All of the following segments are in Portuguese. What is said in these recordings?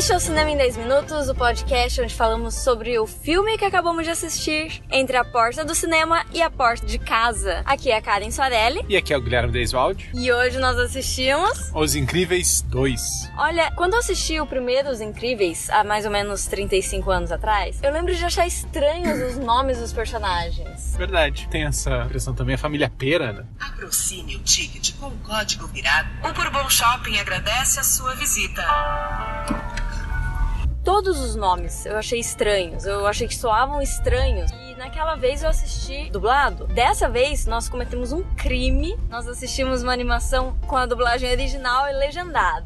Este é o Cinema em 10 Minutos, o podcast onde falamos sobre o filme que acabamos de assistir, Entre a Porta do Cinema e a Porta de Casa. Aqui é a Karen Soarelli. E aqui é o Guilherme Deiswald. E hoje nós assistimos... Os Incríveis 2. Olha, quando eu assisti o primeiro Os Incríveis, há mais ou menos 35 anos atrás, eu lembro de achar estranhos os nomes dos personagens. Verdade. Tem essa impressão também, a família Pera, né? Aproxime o ticket com o código virado. O Bourbon Shopping agradece a sua visita. Todos os nomes eu achei estranhos, eu achei que soavam estranhos. E naquela vez eu assisti dublado. Dessa vez nós cometemos um crime. Nós assistimos uma animação com a dublagem original e legendada.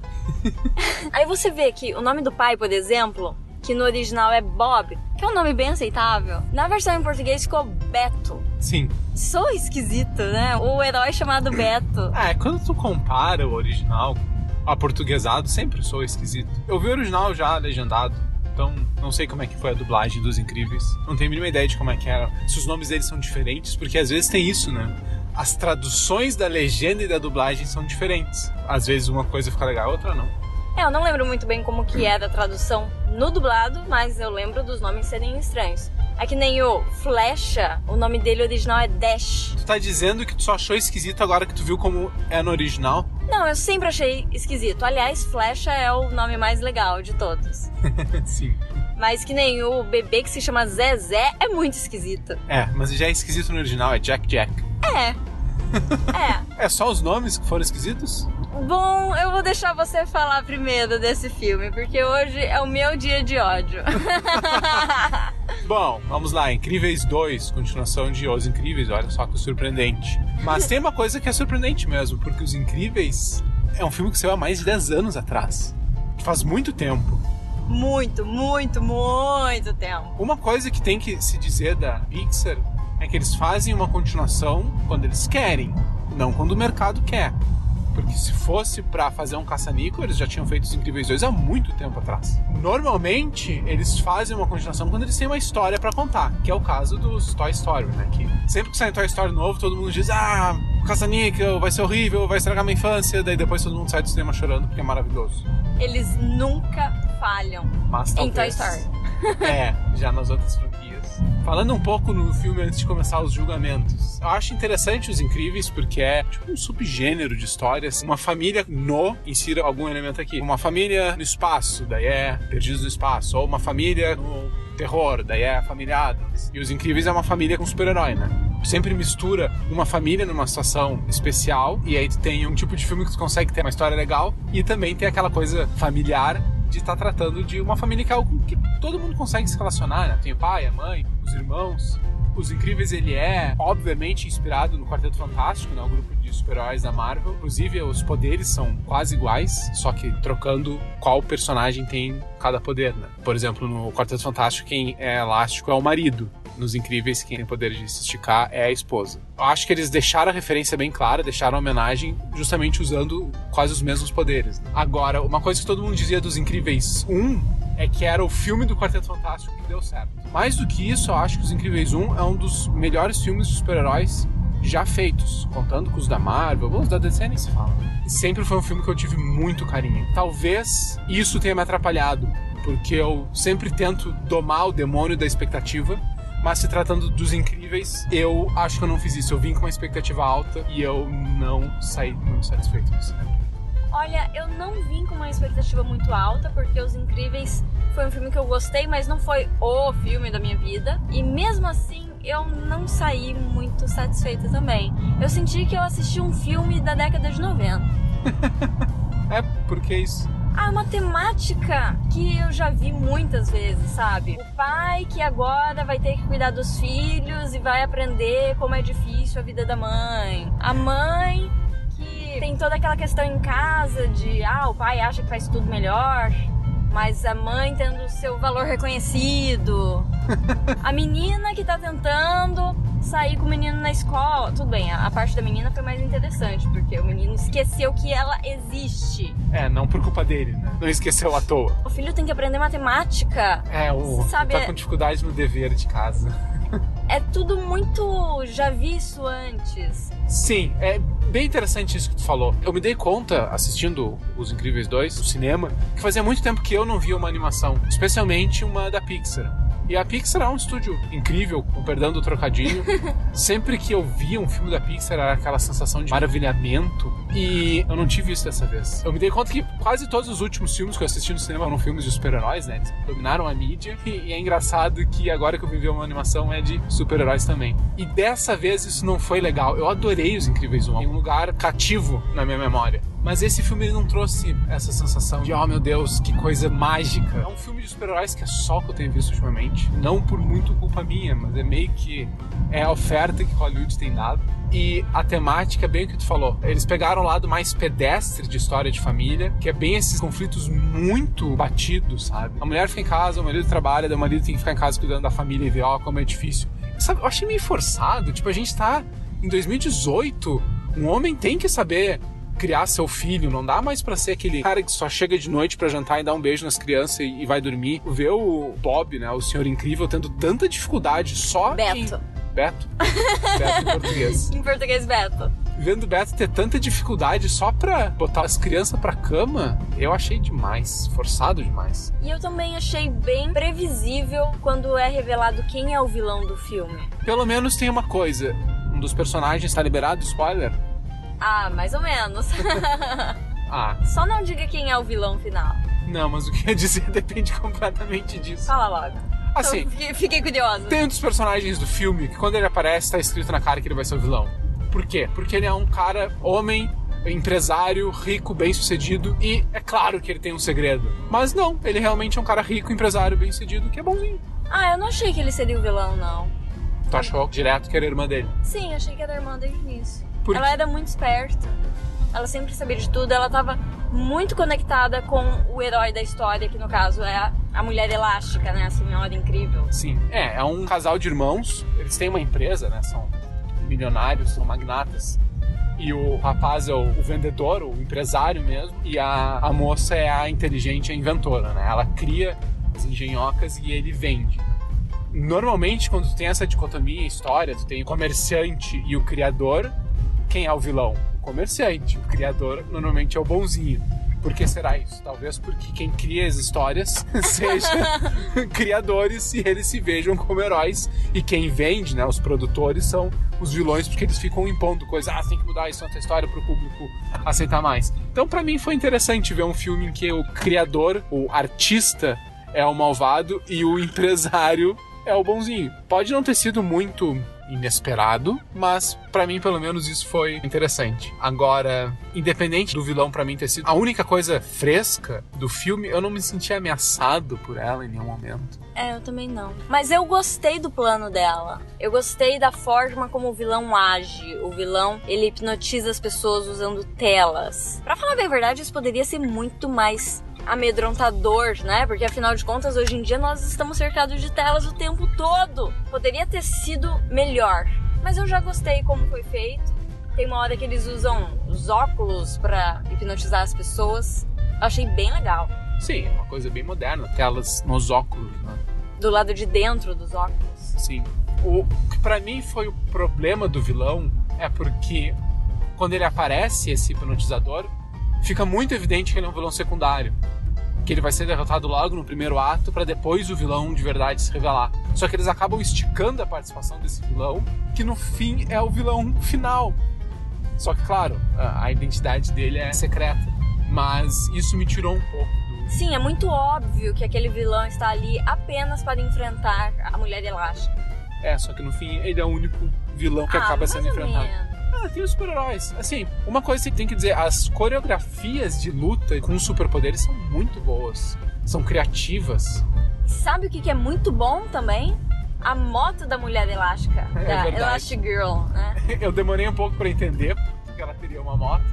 Aí você vê que o nome do pai, por exemplo, que no original é Bob, que é um nome bem aceitável. Na versão em português ficou Beto. Sim. Sou esquisito, né? O herói chamado Beto. É, quando tu compara o original aportuguesado, sempre sou esquisito. Eu vi o original já legendado. Então, não sei como é que foi a dublagem dos Incríveis. Não tenho a mínima ideia de como é que era. Se os nomes deles são diferentes, porque às vezes tem isso, né? As traduções da legenda e da dublagem são diferentes. Às vezes uma coisa fica legal, outra não. É, eu não lembro muito bem como que era a tradução no dublado, mas eu lembro dos nomes serem estranhos. É que nem o Flecha, o nome dele original é Dash. Tu tá dizendo que tu só achou esquisito agora que tu viu como é no original? Não, eu sempre achei esquisito. Aliás, Flecha é o nome mais legal de todos. Sim. Mas que nem o bebê que se chama Zezé é muito esquisito. É, mas já é esquisito no original, é Jack Jack. É. é. É só os nomes que foram esquisitos? Bom, eu vou deixar você falar primeiro desse filme, porque hoje é o meu dia de ódio. Bom, vamos lá, Incríveis 2, continuação de Os Incríveis, olha só que surpreendente. Mas tem uma coisa que é surpreendente mesmo, porque Os Incríveis é um filme que saiu há mais de 10 anos atrás. Faz muito tempo. Muito, muito, muito tempo. Uma coisa que tem que se dizer da Pixar é que eles fazem uma continuação quando eles querem, não quando o mercado quer. Porque se fosse para fazer um caça-níquel, eles já tinham feito os Incríveis 2 há muito tempo atrás. Normalmente, eles fazem uma continuação quando eles têm uma história para contar, que é o caso dos Toy Story, né? Que sempre que sai um Toy Story novo, todo mundo diz: Ah, caça-níquel, vai ser horrível, vai estragar minha infância. Daí depois todo mundo sai do cinema chorando porque é maravilhoso. Eles nunca falham Mas em Toy talvez. Story. É, já nas outras franquias. Falando um pouco no filme antes de começar os julgamentos. Eu acho interessante Os Incríveis porque é tipo um subgênero de histórias. Uma família no, insira algum elemento aqui. Uma família no espaço, daí é Perdidos no Espaço. Ou uma família no terror, daí é a família Adams. E Os Incríveis é uma família com super-herói, né? Sempre mistura uma família numa situação especial e aí tu tem um tipo de filme que tu consegue ter uma história legal e também tem aquela coisa familiar de estar tratando de uma família que é algo que todo mundo consegue se relacionar, né? Tem o pai, a mãe, os irmãos. Os Incríveis, ele é, obviamente, inspirado no Quarteto Fantástico, né? O grupo de super-heróis da Marvel. Inclusive, os poderes são quase iguais, só que trocando qual personagem tem cada poder, né? Por exemplo, no Quarteto Fantástico, quem é elástico é o marido. Nos Incríveis, quem tem poder de se esticar é a esposa. Eu acho que eles deixaram a referência bem clara, deixaram a homenagem justamente usando quase os mesmos poderes. né? Agora, uma coisa que todo mundo dizia dos Incríveis 1 é que era o filme do Quarteto Fantástico que deu certo. Mais do que isso, eu acho que Os Incríveis 1 é um dos melhores filmes de super-heróis já feitos, contando com os da Marvel, os da DC nem se fala. E sempre foi um filme que eu tive muito carinho. Talvez isso tenha me atrapalhado, porque eu sempre tento domar o demônio da expectativa, mas se tratando dos incríveis, eu acho que eu não fiz isso. Eu vim com uma expectativa alta e eu não saí muito satisfeito com isso. Olha, eu não vim com uma expectativa muito alta, porque Os Incríveis foi um filme que eu gostei, mas não foi o filme da minha vida. E mesmo assim, eu não saí muito satisfeita também. Eu senti que eu assisti um filme da década de 90. É, porque isso. Ah, uma temática que eu já vi muitas vezes, sabe? O pai que agora vai ter que cuidar dos filhos e vai aprender como é difícil a vida da mãe. A mãe que tem toda aquela questão em casa de, ah, o pai acha que faz tudo melhor, mas a mãe tendo o seu valor reconhecido. A menina que tá tentando sair com o menino na escola. Tudo bem, a a parte da menina foi mais interessante, porque o menino esqueceu que ela existe. É, não por culpa dele, né? Não esqueceu à toa. O filho tem que aprender matemática. É, o Sabe, tá é- com dificuldade no dever de casa. é tudo muito já vi isso antes. Sim, é bem interessante isso que tu falou. Eu me dei conta, assistindo Os Incríveis 2 no cinema, que fazia muito tempo que eu não via uma animação, especialmente uma da Pixar. E a Pixar é um estúdio incrível, com perdão do trocadilho. Sempre que eu via um filme da Pixar era aquela sensação de maravilhamento. E eu não tive isso dessa vez. Eu me dei conta que quase todos os últimos filmes que eu assisti no cinema eram filmes de super-heróis, né? Eles dominaram a mídia. E é engraçado que agora que eu vivi uma animação é de super-heróis também. E dessa vez isso não foi legal. Eu adorei Os Incríveis 1. Tem um lugar cativo na minha memória. Mas esse filme ele não trouxe essa sensação de, oh meu Deus, que coisa mágica. É um filme de super-heróis que é só que eu tenho visto ultimamente. Não por muito culpa minha, mas é meio que é a oferta que Hollywood tem dado. E a temática, bem o que tu falou, eles pegaram o lado mais pedestre de história de família, que é bem esses conflitos muito batidos, sabe? A mulher fica em casa, o marido trabalha, o marido tem que ficar em casa cuidando da família e ver, ó, como é difícil. Sabe, eu achei meio forçado. Tipo, a gente tá em 2018, um homem tem que saber criar seu filho, não dá mais para ser aquele cara que só chega de noite para jantar e dá um beijo nas crianças e, e vai dormir. Ver o Bob, né, o senhor incrível, tendo tanta dificuldade só Beto. Em... Beto. Beto em português. em português, Beto. Vendo o Beto ter tanta dificuldade só pra botar as crianças pra cama, eu achei demais, forçado demais. E eu também achei bem previsível quando é revelado quem é o vilão do filme. Pelo menos tem uma coisa: um dos personagens está liberado, spoiler, ah, mais ou menos. ah. Só não diga quem é o vilão final. Não, mas o que eu dizer depende completamente disso. Fala logo. Assim, então, fiquei, fiquei curiosa. Tem um dos personagens do filme que quando ele aparece tá escrito na cara que ele vai ser o vilão. Por quê? Porque ele é um cara, homem, empresário, rico, bem sucedido e é claro que ele tem um segredo. Mas não, ele realmente é um cara rico, empresário, bem sucedido que é bonzinho. Ah, eu não achei que ele seria o vilão, não. Tu achou direto que era irmã dele? Sim, achei que era irmã desde o início. Por... Ela era muito esperta. Ela sempre sabia de tudo. Ela estava muito conectada com o herói da história, que no caso é a, a mulher elástica, né? A senhora incrível. Sim. É, é um casal de irmãos. Eles têm uma empresa, né? São milionários, são magnatas. E o rapaz é o, o vendedor, o empresário mesmo. E a, a moça é a inteligente, a inventora, né? Ela cria as engenhocas e ele vende normalmente quando tu tem essa dicotomia em história, tu tem o comerciante e o criador, quem é o vilão? O comerciante. O criador normalmente é o bonzinho. Por que será isso? Talvez porque quem cria as histórias seja criadores e eles se vejam como heróis. E quem vende, né, os produtores, são os vilões porque eles ficam impondo coisas. Ah, tem que mudar isso na história para o público aceitar mais. Então, para mim, foi interessante ver um filme em que o criador, o artista, é o malvado e o empresário é o bonzinho. Pode não ter sido muito inesperado, mas para mim pelo menos isso foi interessante. Agora, independente do vilão para mim ter sido a única coisa fresca do filme, eu não me senti ameaçado por ela em nenhum momento. É, eu também não. Mas eu gostei do plano dela. Eu gostei da forma como o vilão age. O vilão, ele hipnotiza as pessoas usando telas. Para falar bem a verdade, isso poderia ser muito mais amedrontador, né? Porque afinal de contas, hoje em dia nós estamos cercados de telas o tempo todo. Poderia ter sido melhor, mas eu já gostei como foi feito. Tem uma hora que eles usam os óculos para hipnotizar as pessoas. Eu achei bem legal. Sim, é uma coisa bem moderna, telas nos óculos, né? Do lado de dentro dos óculos. Sim. O que para mim foi o problema do vilão é porque quando ele aparece esse hipnotizador, fica muito evidente que ele é um vilão secundário que ele vai ser derrotado logo no primeiro ato para depois o vilão de verdade se revelar. Só que eles acabam esticando a participação desse vilão, que no fim é o vilão final. Só que claro, a identidade dele é secreta, mas isso me tirou um pouco do... Sim, é muito óbvio que aquele vilão está ali apenas para enfrentar a mulher elástica. É, só que no fim ele é o único vilão que ah, acaba sendo enfrentado. Menos. Ah, tem os super-heróis. Assim, uma coisa que tem que dizer, as coreografias de luta com superpoderes são muito boas. São criativas. Sabe o que é muito bom também? A moto da mulher elástica, é da verdade. Elastic Girl, né? Eu demorei um pouco para entender porque ela teria uma moto,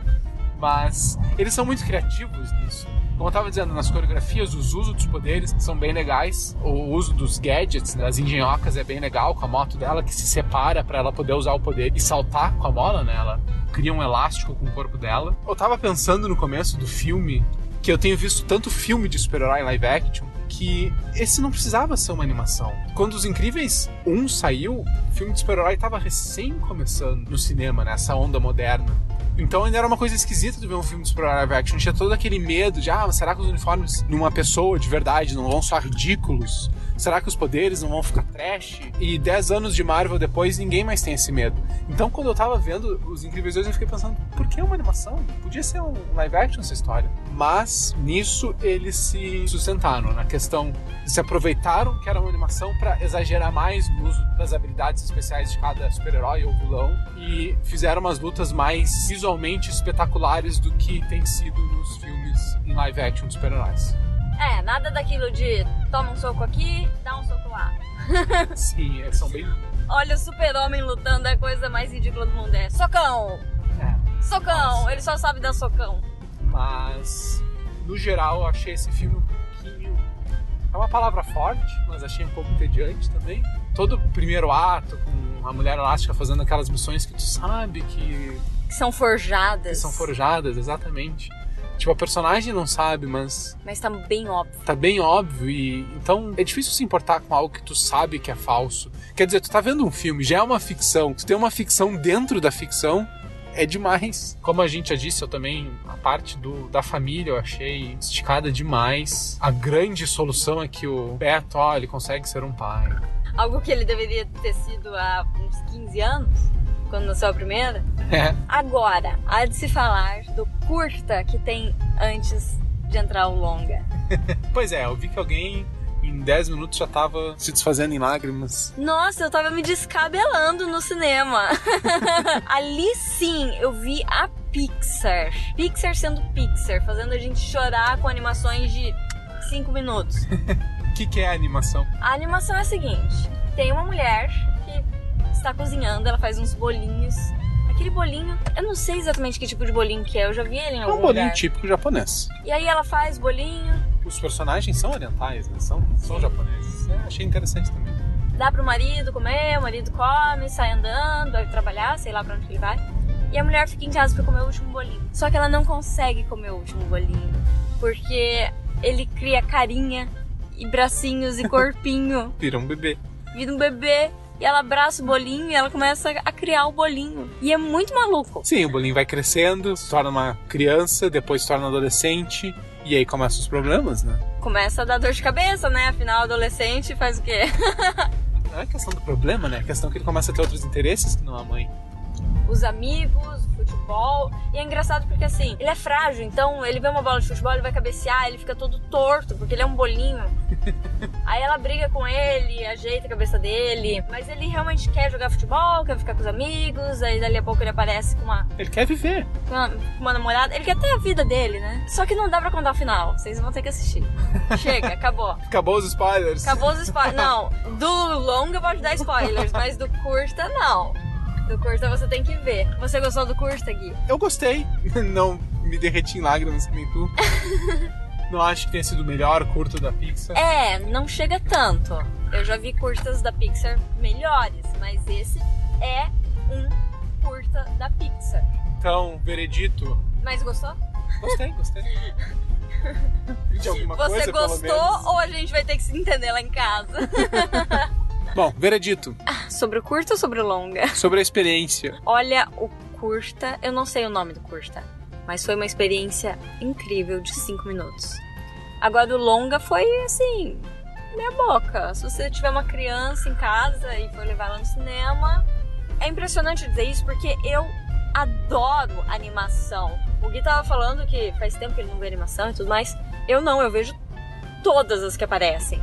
mas eles são muito criativos nisso. Como eu tava dizendo, nas coreografias, os usos dos poderes são bem legais. O uso dos gadgets, das engenhocas, é bem legal, com a moto dela que se separa para ela poder usar o poder e saltar com a bola, né? Ela cria um elástico com o corpo dela. Eu tava pensando no começo do filme que eu tenho visto tanto filme de super-herói live action que esse não precisava ser uma animação. Quando Os Incríveis 1 saiu, o filme de super-herói estava recém começando no cinema, nessa onda moderna. Então ainda era uma coisa esquisita de ver um filme de super live action. Tinha todo aquele medo de, ah, será que os uniformes numa pessoa de verdade não vão soar ridículos? Será que os poderes não vão ficar trash? E 10 anos de Marvel depois, ninguém mais tem esse medo. Então, quando eu tava vendo Os Incríveis 2, eu fiquei pensando, por que uma animação? Podia ser um live action essa história. Mas, nisso, eles se sustentaram na questão se aproveitaram que era uma animação para exagerar mais no uso das habilidades especiais de cada super-herói ou vilão e fizeram umas lutas mais visualmente espetaculares do que tem sido nos filmes em live action de super-heróis. É, nada daquilo de toma um soco aqui, dá um soco lá. Sim, eles são bem. Olha o super-homem lutando, é a coisa mais ridícula do mundo. É socão! É. Socão! Nossa. Ele só sabe dar socão. Mas, no geral, eu achei esse filme um pouquinho. É uma palavra forte, mas achei um pouco entediante também. Todo o primeiro ato, com a mulher elástica fazendo aquelas missões que tu sabe que, Que são forjadas. que são forjadas, exatamente. Tipo, a personagem não sabe, mas Mas tá bem óbvio. tá bem óbvio e então é difícil se importar com algo que tu sabe que é falso. Quer dizer, tu tá vendo um filme, já é uma ficção, tu tem uma ficção dentro da ficção, é demais. Como a gente já disse, eu também a parte do, da família eu achei esticada demais. A grande solução é que o Beto, ó, ele consegue ser um pai. Algo que ele deveria ter sido há uns 15 anos, quando nasceu a primeira. É. Agora, há de se falar do curta que tem antes de entrar o longa. Pois é, eu vi que alguém em 10 minutos já tava se desfazendo em lágrimas. Nossa, eu tava me descabelando no cinema. Ali sim eu vi a Pixar. Pixar sendo Pixar, fazendo a gente chorar com animações de 5 minutos. O que, que é a animação? A animação é a seguinte: tem uma mulher que está cozinhando, ela faz uns bolinhos. Aquele bolinho, eu não sei exatamente que tipo de bolinho que é, eu já vi ele em É algum um bolinho lugar. típico japonês. E aí ela faz bolinho, Os personagens são orientais, né? São, são japoneses. É, achei interessante também. dá pro marido comer, o marido come, sai andando, vai trabalhar, sei lá pra onde que ele vai. E a mulher fica em casa pra comer o último bolinho. Só que ela não consegue comer o último bolinho, porque ele cria carinha e bracinhos e corpinho, Vira um bebê. vira um bebê. E ela abraça o bolinho e ela começa a criar o bolinho. E é muito maluco. Sim, o bolinho vai crescendo, se torna uma criança, depois se torna adolescente, e aí começam os problemas, né? Começa a dar dor de cabeça, né? Afinal, adolescente faz o quê? Não é questão do problema, né? É questão que ele começa a ter outros interesses que não a mãe. os amigos, o futebol. E é engraçado porque assim, ele é frágil, então ele vê uma bola de futebol, ele vai cabecear, ele fica todo torto, porque ele é um bolinho. Aí ela briga com ele, ajeita a cabeça dele, mas ele realmente quer jogar futebol, quer ficar com os amigos, aí dali a pouco ele aparece com uma, Ele quer viver. com uma, com uma namorada, ele quer ter a vida dele, né? Só que não dá pra contar o final, vocês vão ter que assistir. Chega, acabou. Acabou os spoilers. Acabou os spoilers. Não, do longa pode dar spoilers, mas do curta não. Do curta você tem que ver. Você gostou do curta, Gui? Eu gostei. Não me derreti em lágrimas que nem tu. Não acho que tenha sido o melhor curto da Pixar. É, não chega tanto. Eu já vi curtas da Pixar melhores, mas esse é um curta da Pixar. Então, veredito. Mas gostou? Gostei, gostei. De alguma Você coisa, pelo gostou menos. ou a gente vai ter que se entender lá em casa? Bom, veredito. sobre o curta ou sobre o longa? Sobre a experiência. Olha, o curta, eu não sei o nome do curta, mas foi uma experiência incrível de 5 minutos. Agora o longa foi assim, meia boca. Se você tiver uma criança em casa e for levar ela no cinema, é impressionante dizer isso porque eu adoro animação. O Gui tava falando que faz tempo que ele não vê animação e tudo mais. Eu não, eu vejo todas as que aparecem.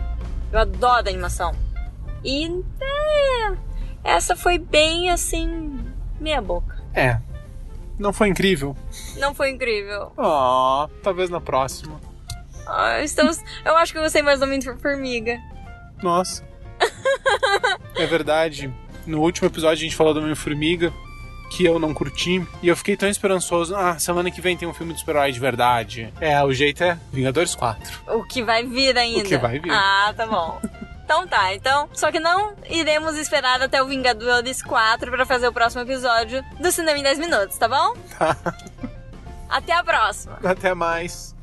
Eu adoro animação. E é, essa foi bem assim, meia boca. É. Não foi incrível? Não foi incrível. Ó, talvez na próxima. Ah, estamos, eu acho que eu gostei mais do Homem de Formiga. Nossa. é verdade. No último episódio a gente falou do Homem-Formiga, que eu não curti. E eu fiquei tão esperançoso. Ah, semana que vem tem um filme de super-herói de verdade. É, o jeito é Vingadores 4. O que vai vir ainda. O que vai vir. Ah, tá bom. Então tá, então. Só que não iremos esperar até o Vingadores 4 pra fazer o próximo episódio do Cinema em 10 Minutos, tá bom? Tá. Até a próxima. Até mais.